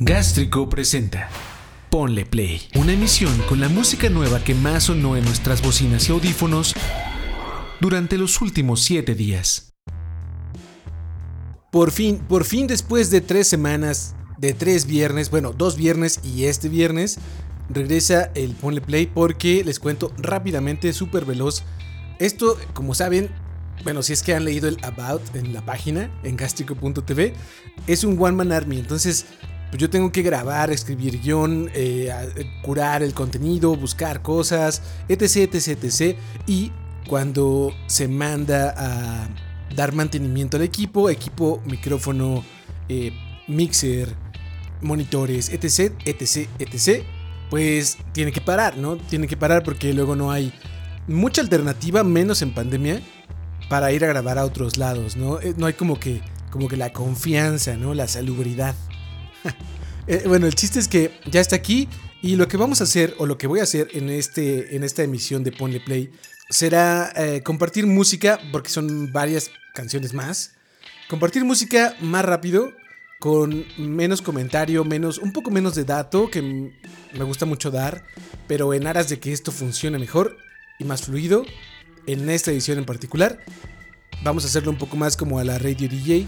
Gástrico presenta Ponle Play, una emisión con la música nueva que más sonó en nuestras bocinas y audífonos durante los últimos siete días. Por fin, por fin después de tres semanas, de tres viernes, bueno, dos viernes y este viernes, regresa el Ponle Play porque les cuento rápidamente, súper veloz. Esto, como saben, bueno, si es que han leído el About en la página, en gastrico.tv, es un One Man Army. Entonces, pues yo tengo que grabar, escribir guion, eh, curar el contenido, buscar cosas, etc, etc, etc. Y cuando se manda a dar mantenimiento al equipo, equipo, micrófono, eh, mixer, monitores, etc, etc, etc, pues tiene que parar, ¿no? Tiene que parar porque luego no hay mucha alternativa, menos en pandemia, para ir a grabar a otros lados, ¿no? Eh, no hay como que, como que la confianza, ¿no? La salubridad. Eh, bueno, el chiste es que ya está aquí y lo que vamos a hacer, o lo que voy a hacer en, este, en esta emisión de Ponle Play, será eh, compartir música, porque son varias canciones más. Compartir música más rápido, con menos comentario, menos, un poco menos de dato, que me gusta mucho dar, pero en aras de que esto funcione mejor y más fluido, en esta edición en particular, vamos a hacerlo un poco más como a la Radio DJ,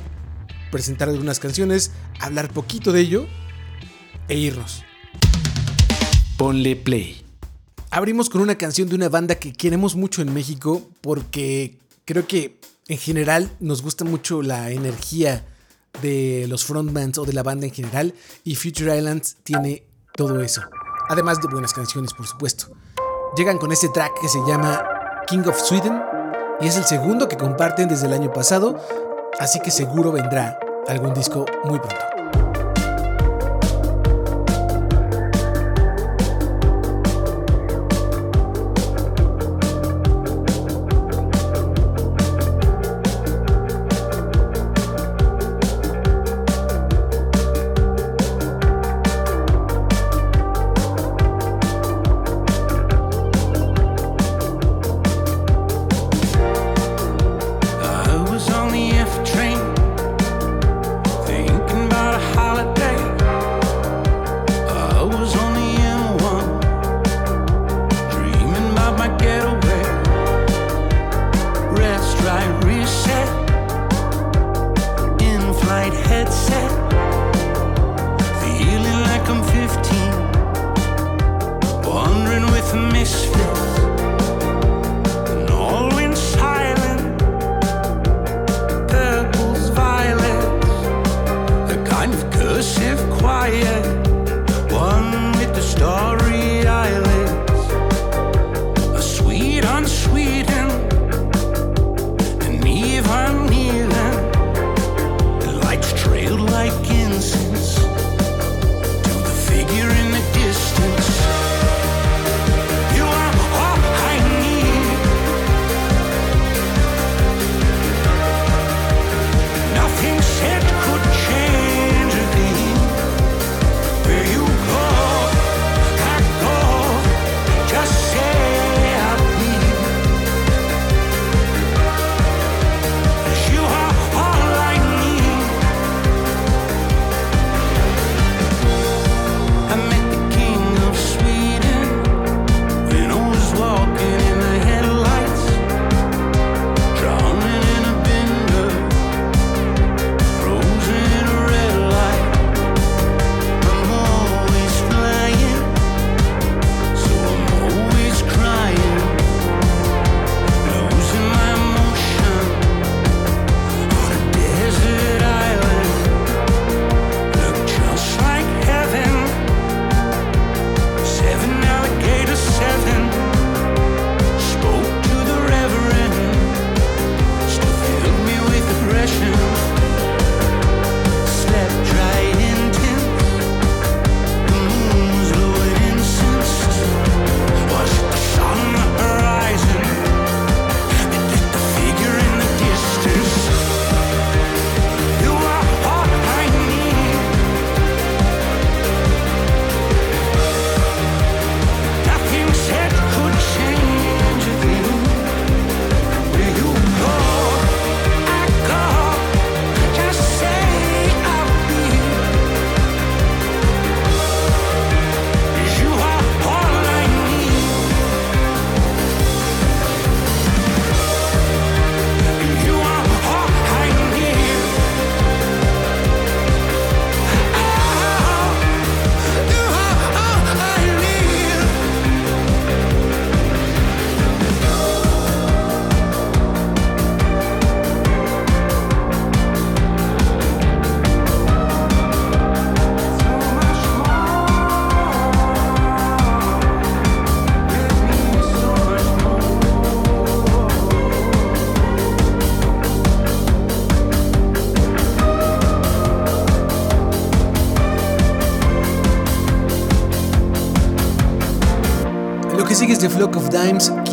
presentar algunas canciones, hablar poquito de ello e irnos. Ponle play. Abrimos con una canción de una banda que queremos mucho en México porque creo que en general nos gusta mucho la energía de los frontmans o de la banda en general y Future Islands tiene todo eso. Además de buenas canciones, por supuesto. Llegan con este track que se llama King of Sweden y es el segundo que comparten desde el año pasado, así que seguro vendrá algún disco muy pronto. shift quiet, one with the stars.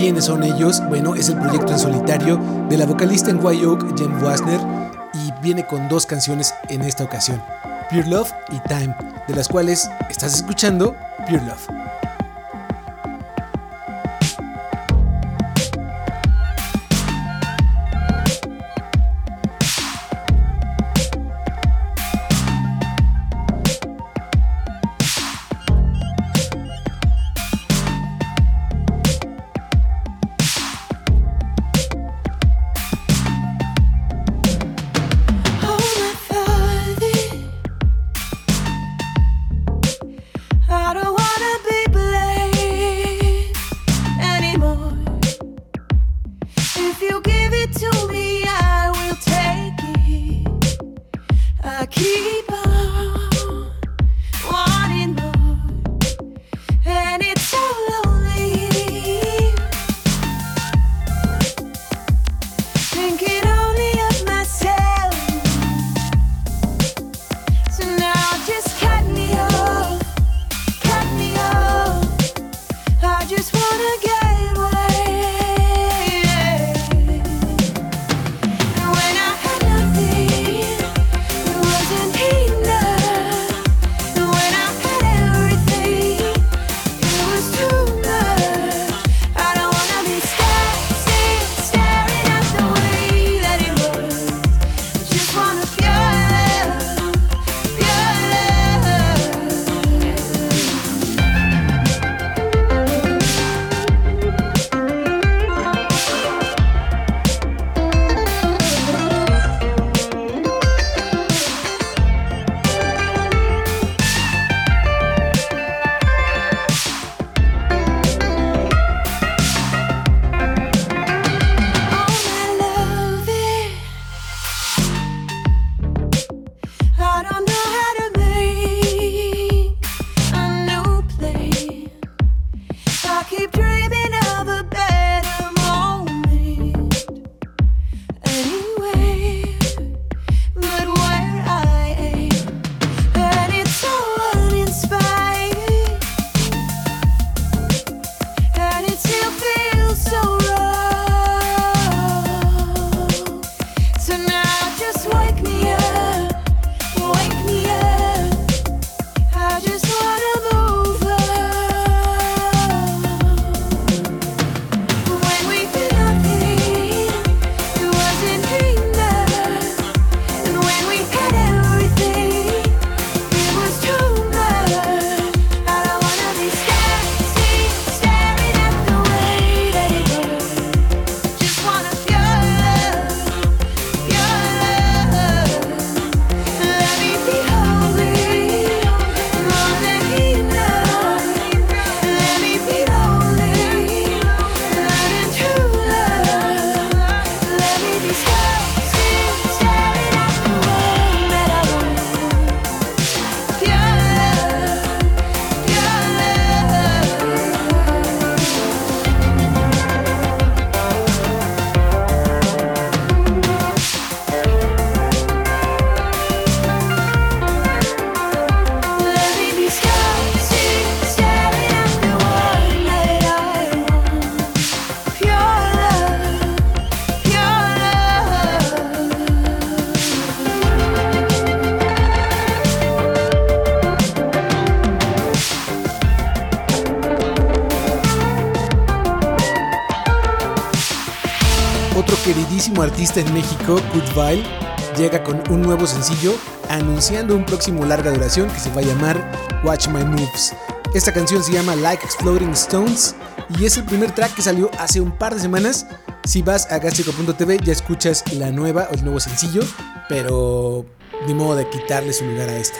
¿Quiénes son ellos? Bueno, es el proyecto en solitario de la vocalista en White Oak, Jen Wasner, y viene con dos canciones en esta ocasión, Pure Love y Time, de las cuales estás escuchando Pure Love. Artista en México, Goodville, llega con un nuevo sencillo anunciando un próximo larga duración que se va a llamar Watch My Moves. Esta canción se llama Like Exploding Stones y es el primer track que salió hace un par de semanas. Si vas a gastrico.tv ya escuchas la nueva o el nuevo sencillo, pero ni modo de quitarle su lugar a esta.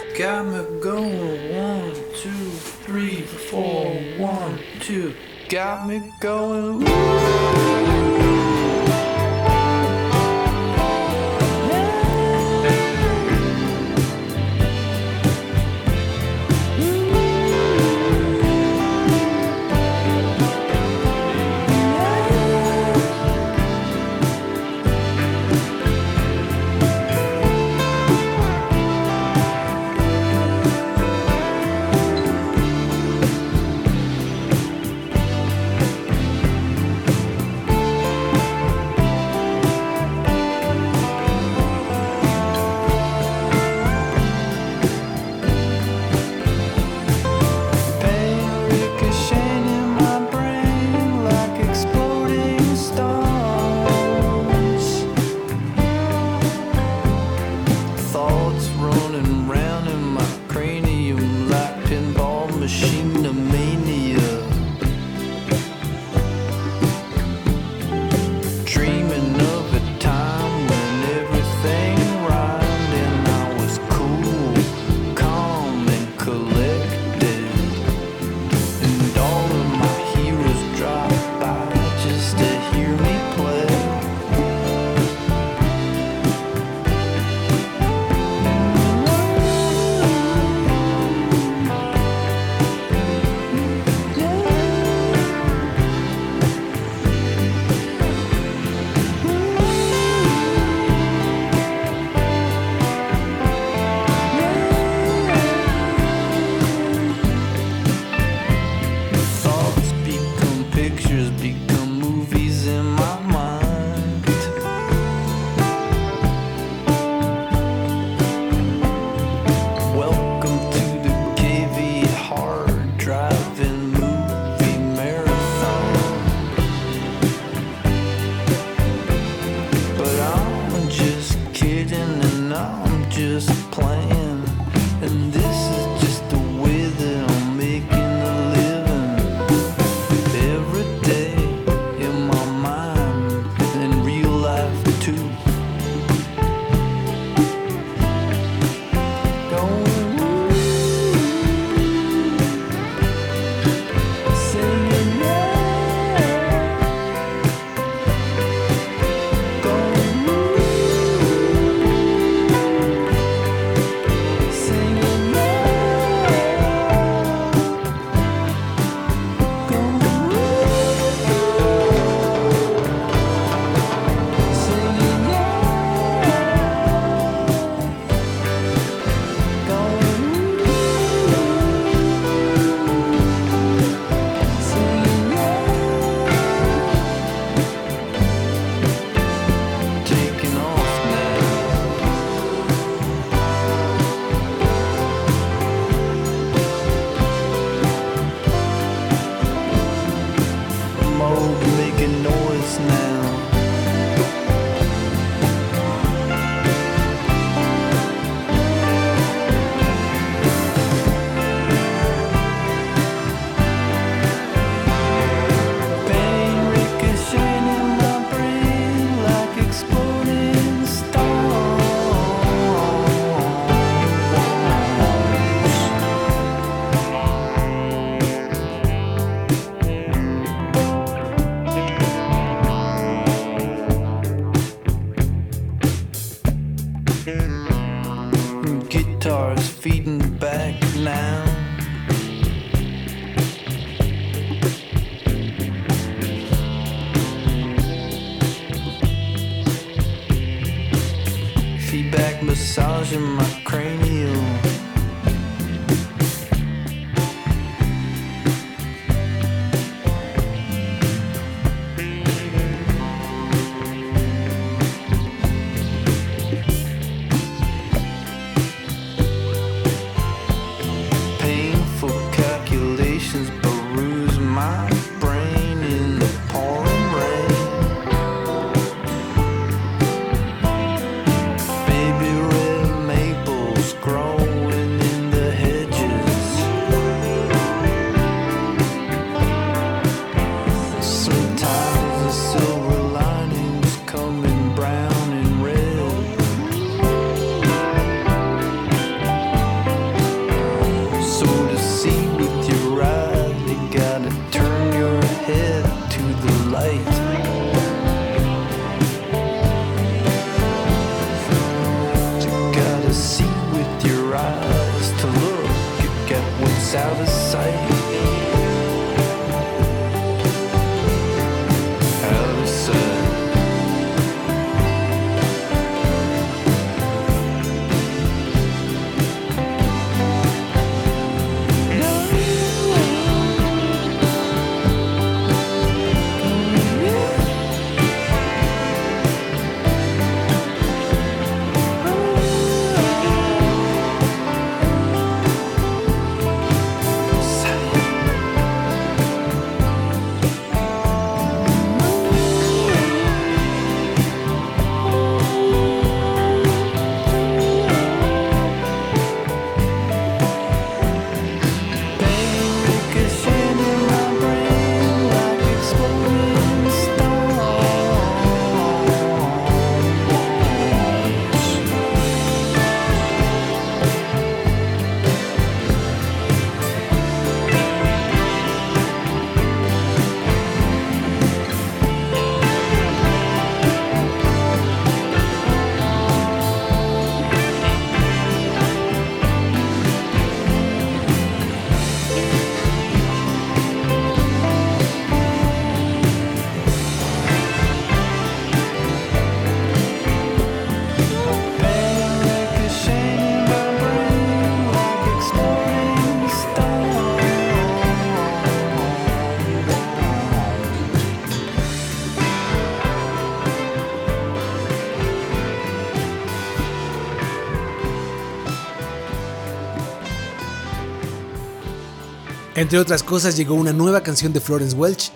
Entre otras cosas, llegó una nueva canción de Florence Welch,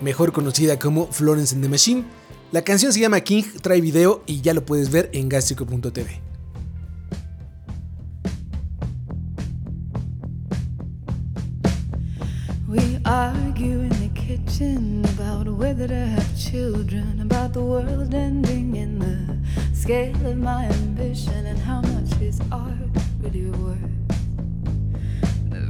mejor conocida como Florence and the Machine. La canción se llama King, trae video y ya lo puedes ver en gastrico.tv. We argue in the kitchen about whether to have children, about the world ending in the scale of my ambition, and how much is art really worth.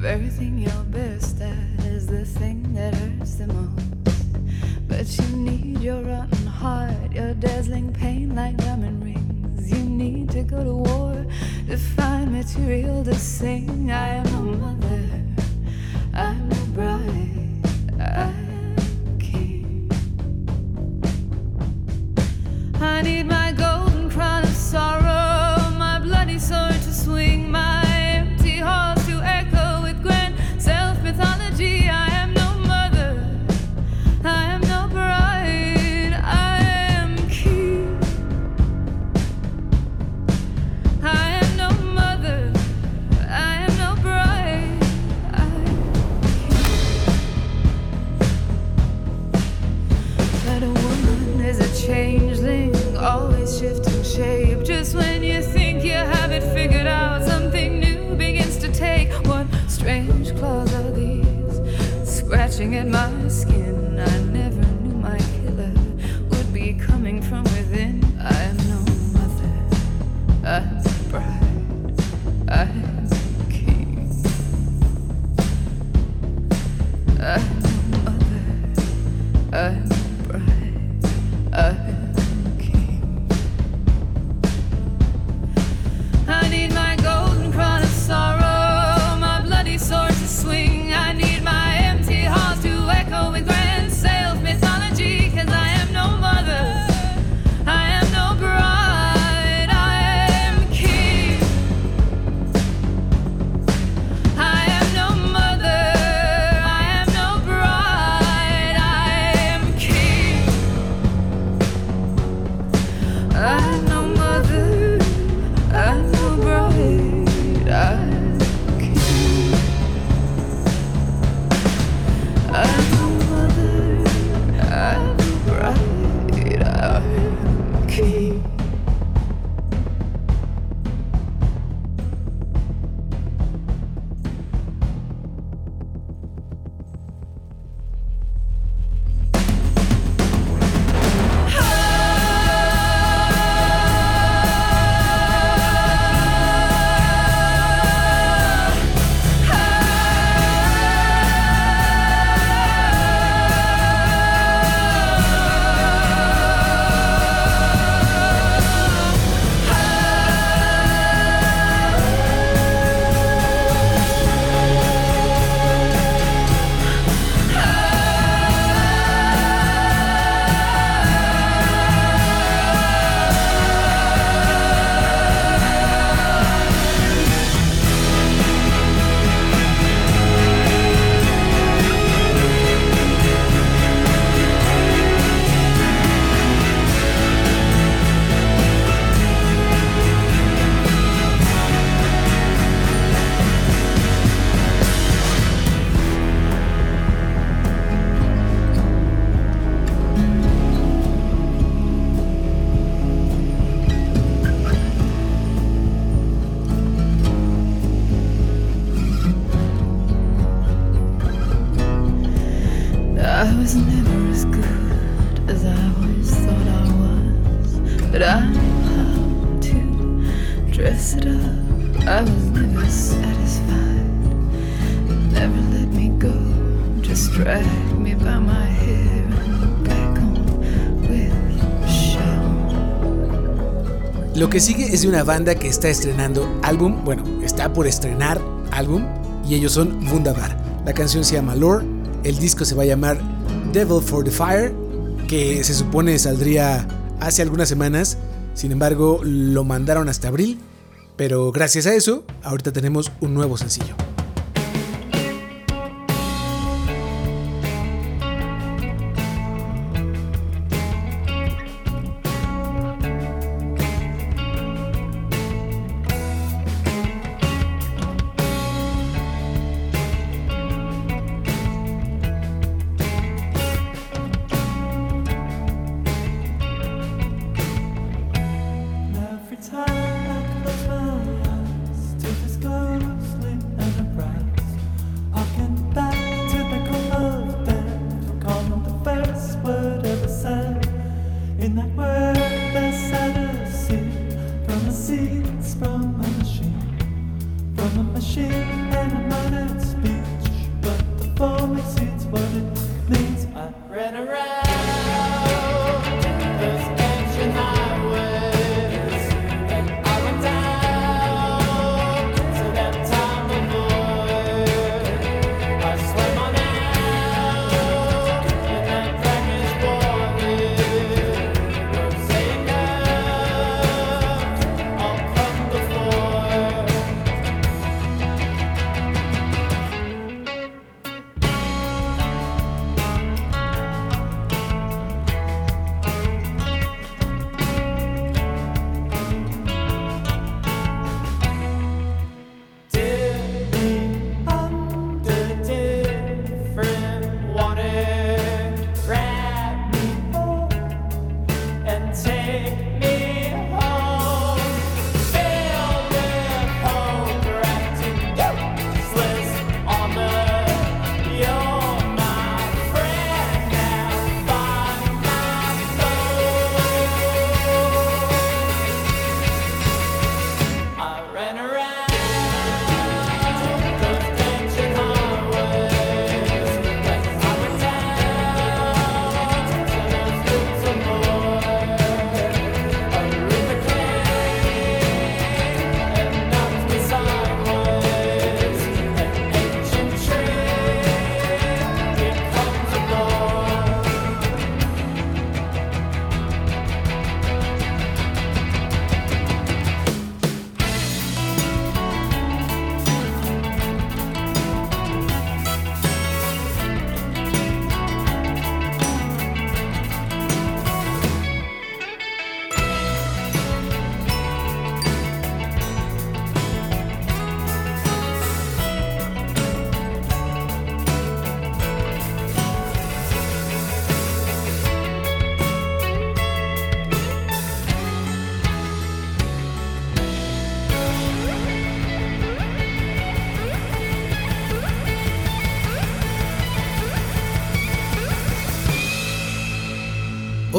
Everything you're best at is the thing that hurts the most. But you need your rotten heart, your dazzling pain like diamond rings. You need to go to war to find material to sing. I am a mother, I'm a es de una banda que está estrenando álbum, bueno, está por estrenar álbum y ellos son Wunderbar. La canción se llama Lore, el disco se va a llamar Devil for the Fire, que se supone saldría hace algunas semanas, sin embargo lo mandaron hasta abril, pero gracias a eso ahorita tenemos un nuevo sencillo.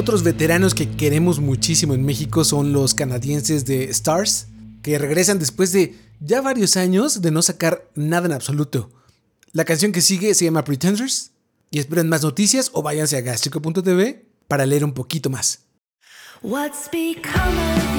Otros veteranos que queremos muchísimo en México son los canadienses de Stars, que regresan después de ya varios años de no sacar nada en absoluto. La canción que sigue se llama Pretenders y esperen más noticias o váyanse a gastrico.tv para leer un poquito más. What's become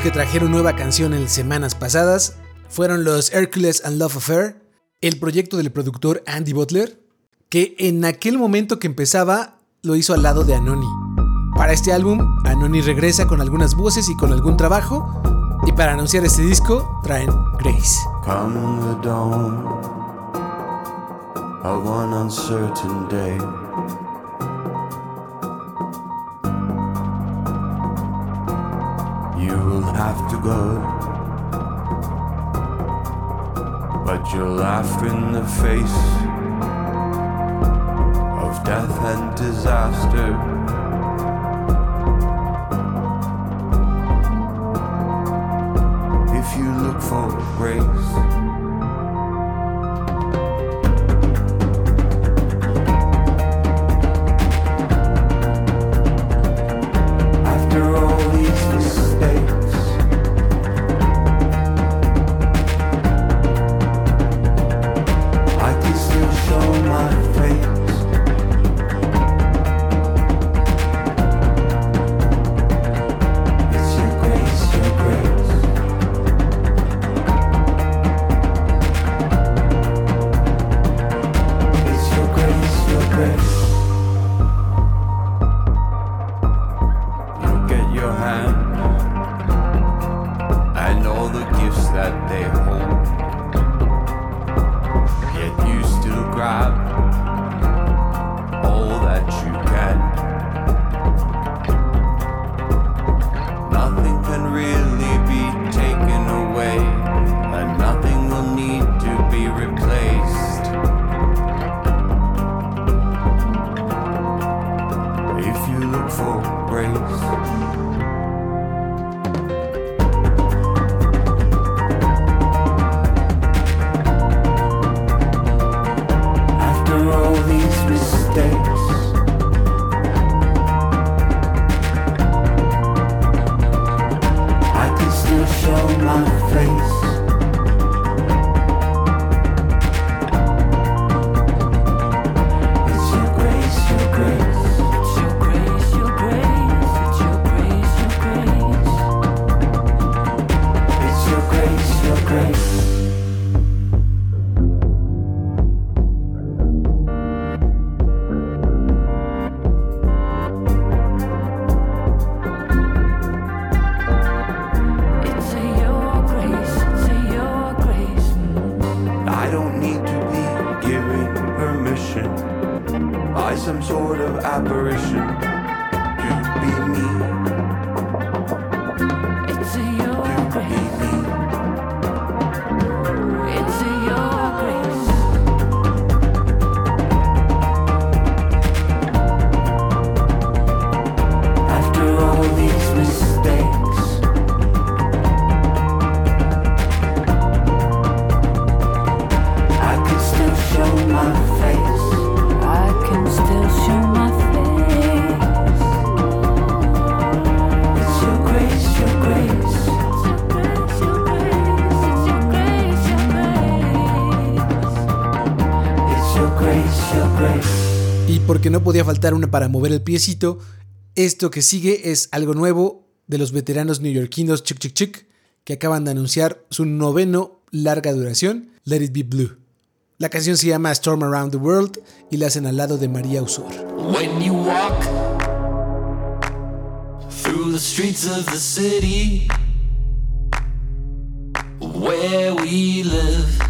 Que trajeron nueva canción en semanas pasadas fueron los Hercules and Love Affair, el proyecto del productor Andy Butler, que en aquel momento que empezaba lo hizo al lado de Anoni. Para este álbum, Anoni regresa con algunas voces y con algún trabajo, y para anunciar este disco traen Grace. Come the dawn. Have to go, but you'll laugh in the face of death and disaster. If you look for grace. Y porque no podía faltar una para mover el piecito, esto que sigue es algo nuevo de los veteranos neoyorquinos Chick Chick Chick, que acaban de anunciar su noveno larga duración, Let It Be Blue. La canción se llama Storm Around the World y la hacen al lado de María Usor. When you walk through the streets of the city where we live,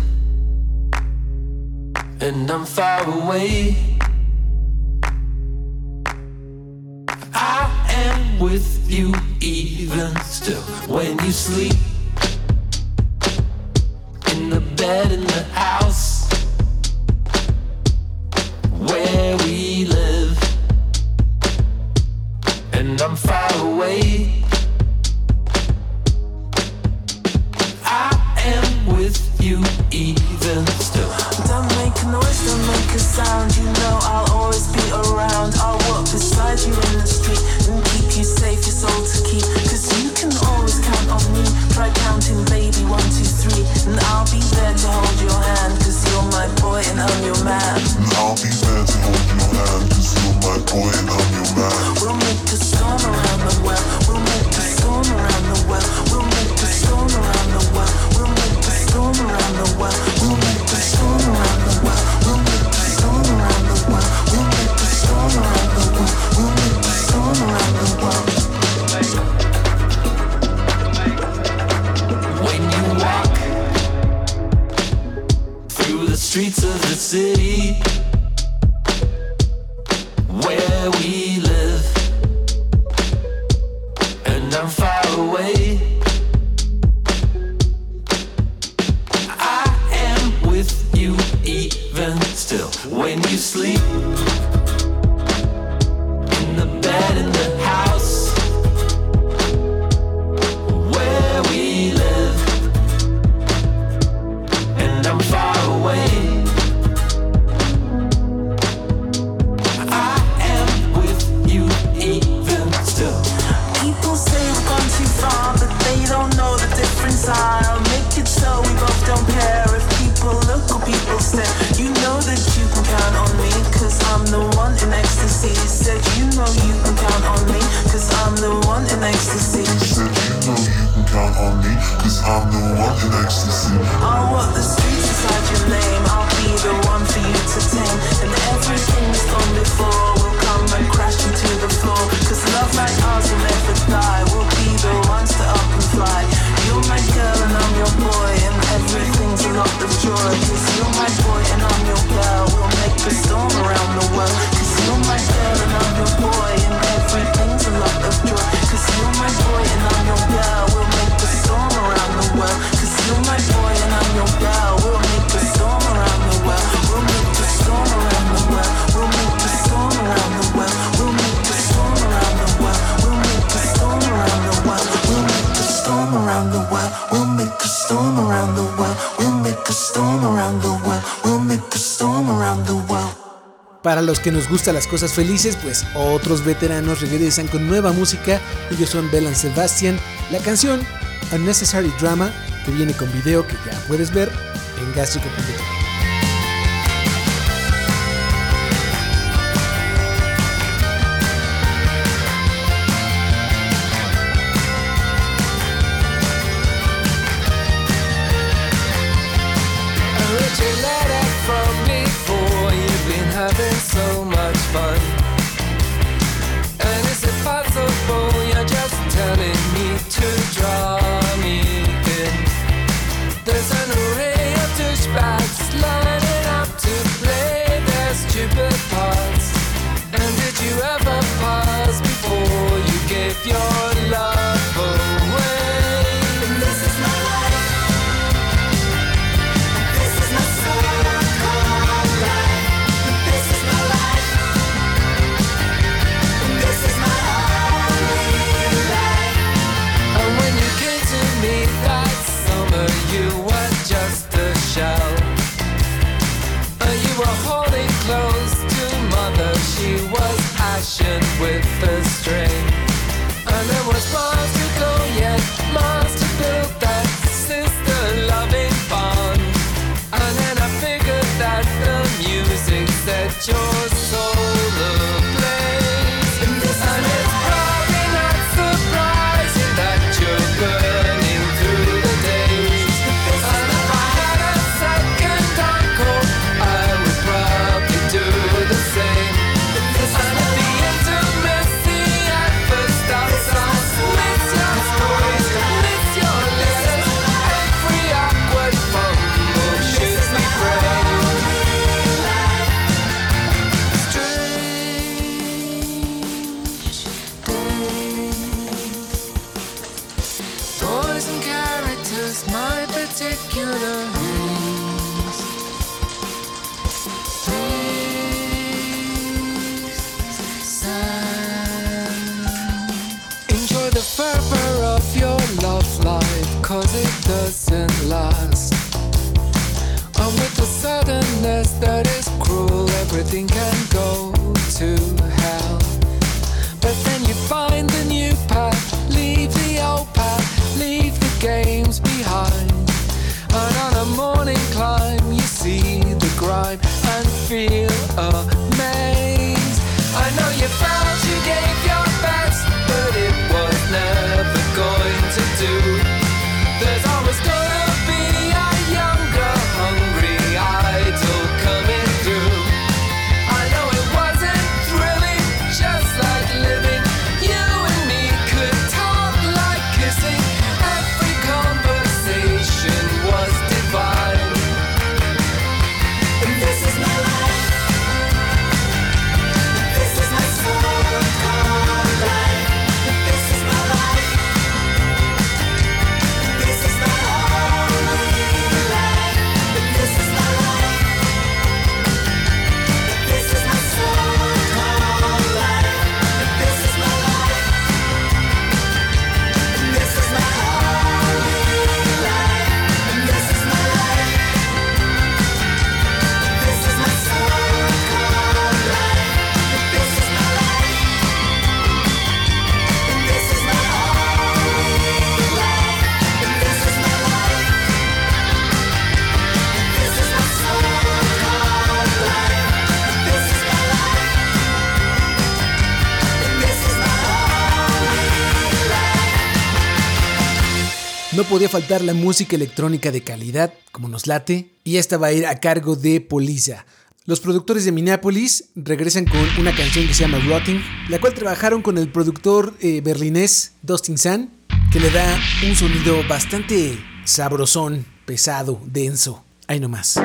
and I'm far away, I am with you even still when you sleep in the bed in the house where we live, and I'm far away. I am with you even still. Don't make a noise, don't make a sound. You know I'll always be around. I'll walk beside you in the street and keep you safe, your soul to keep. Cause you can always count on me. Try counting, baby, one, two, three. And I'll be there to hold your hand. Para los que nos gustan las cosas felices, pues otros veteranos regresan con nueva música. Ellos son Bell and Sebastian. La canción Unnecessary Drama, que viene con video que ya puedes ver en Gástrico.com. draw. Podía faltar la música electrónica de calidad, como nos late, y esta va a ir a cargo de Polisa. Los productores de Minneapolis regresan con una canción que se llama Rotting, la cual trabajaron con el productor eh, berlinés Dustin Sun, que le da un sonido bastante sabrosón, pesado, denso. Ahí nomás.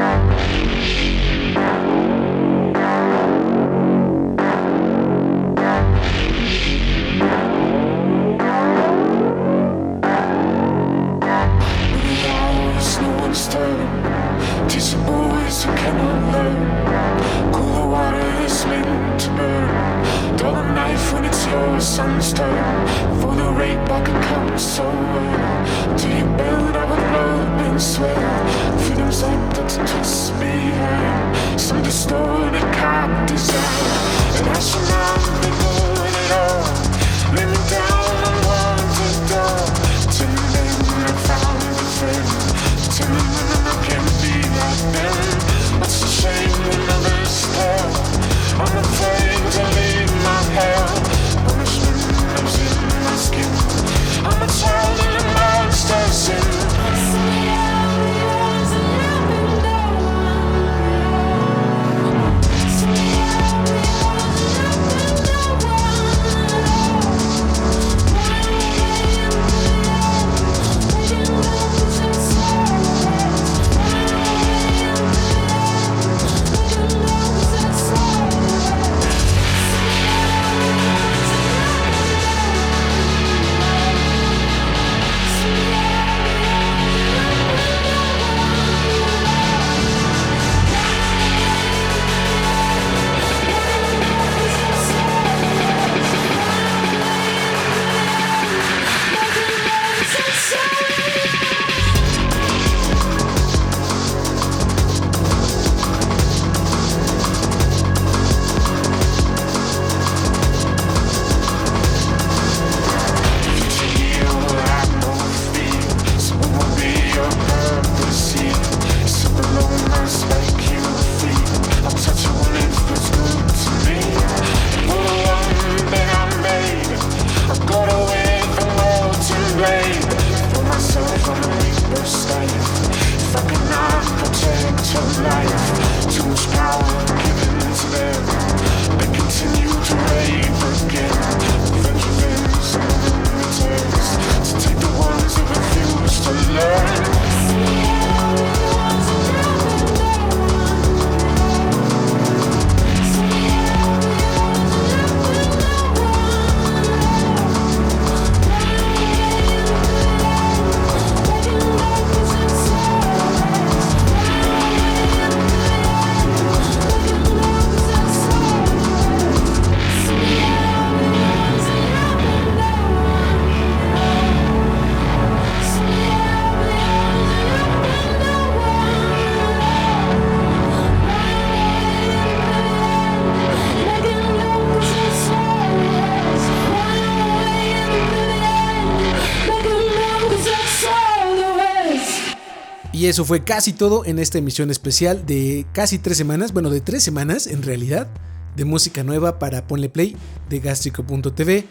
Y eso fue casi todo en esta emisión especial de casi tres semanas, bueno, de tres semanas en realidad, de música nueva para Ponle Play de Gastrico.tv.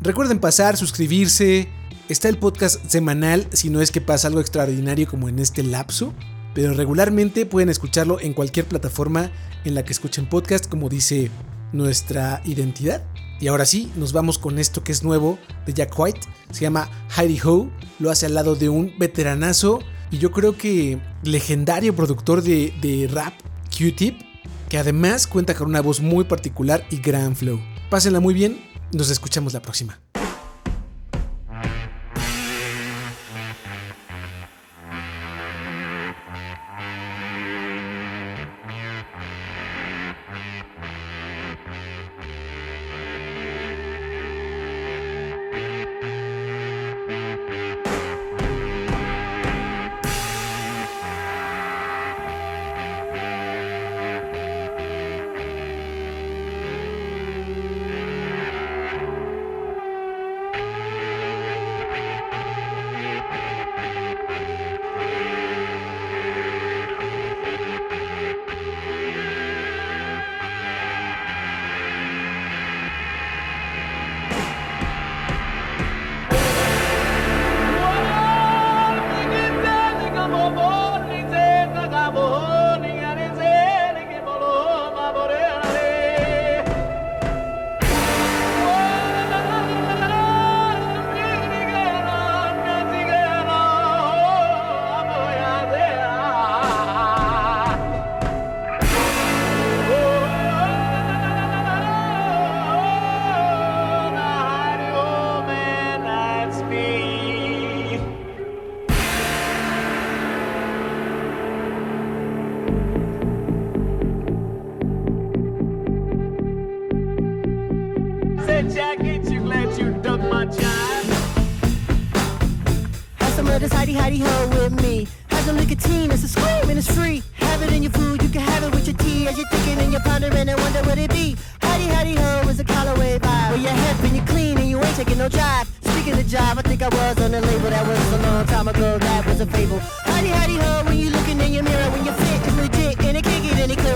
Recuerden pasar, suscribirse. Está el podcast semanal, si no es que pasa algo extraordinario como en este lapso. Pero regularmente pueden escucharlo en cualquier plataforma en la que escuchen podcast, como dice nuestra identidad. Y ahora sí, nos vamos con esto que es nuevo de Jack White. Se llama Heidi Ho. Lo hace al lado de un veteranazo y yo creo que legendario productor de, de rap, Q-Tip, que además cuenta con una voz muy particular y gran flow. Pásenla muy bien, nos escuchamos la próxima. jacket, you glad you dug my jive. Have some of this hidey hidey ho with me. Have some nicotine, it's a scream and it's free. Have it in your food, you can have it with your tea. As you're thinking and you're pondering and wonder what it be. Hidey hidey ho is a colorway vibe. Where you're hip and you're clean and you ain't taking no jive. Speaking of jive, I think I was on a label that was a long time ago. That was a fable. Hidey hidey ho when you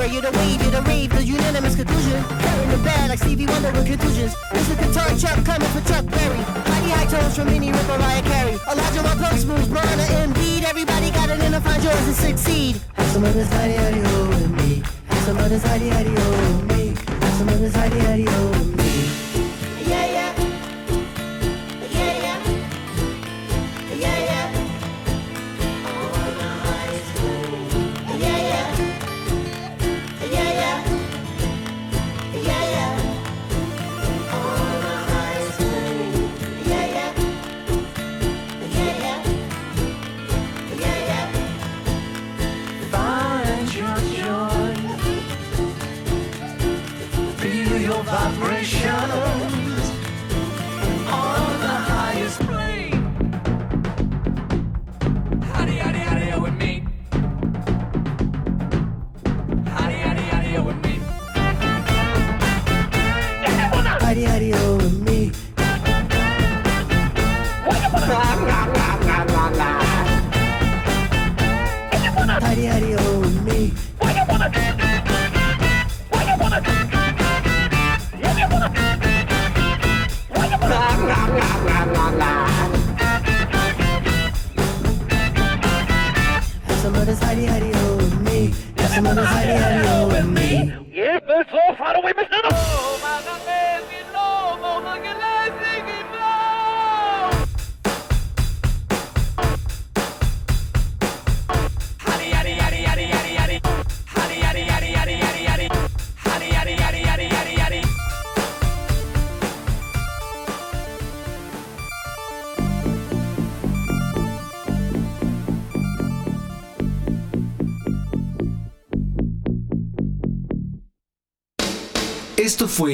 clearer. You're the wave, you're the rave, the unanimous conclusion. In the bag like Stevie Wonder with contusions. The guitar Chuck coming for Chuck Berry. Mighty high tones from Minnie Rip Mariah Carey. Elijah Rock Plug Smooth, Blonda Embiid. Everybody got it in to find yours and succeed. Have some of this hidey hidey with me. Have some of this hidey hidey with me. Have some of this hidey hidey with me. Revolution.